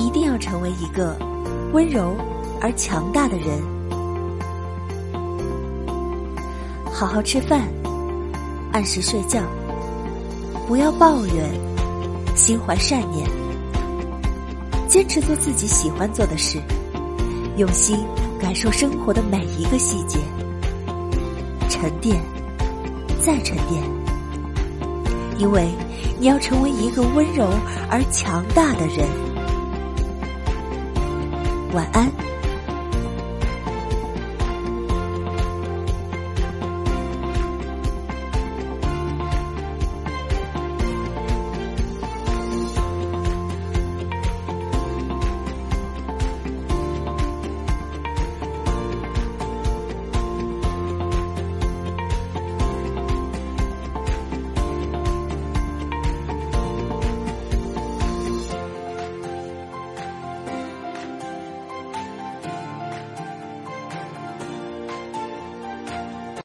一定要成为一个温柔而强大的人。好好吃饭，按时睡觉，不要抱怨，心怀善念，坚持做自己喜欢做的事，用心感受生活的每一个细节，沉淀，再沉淀，因为你要成为一个温柔而强大的人。晚安。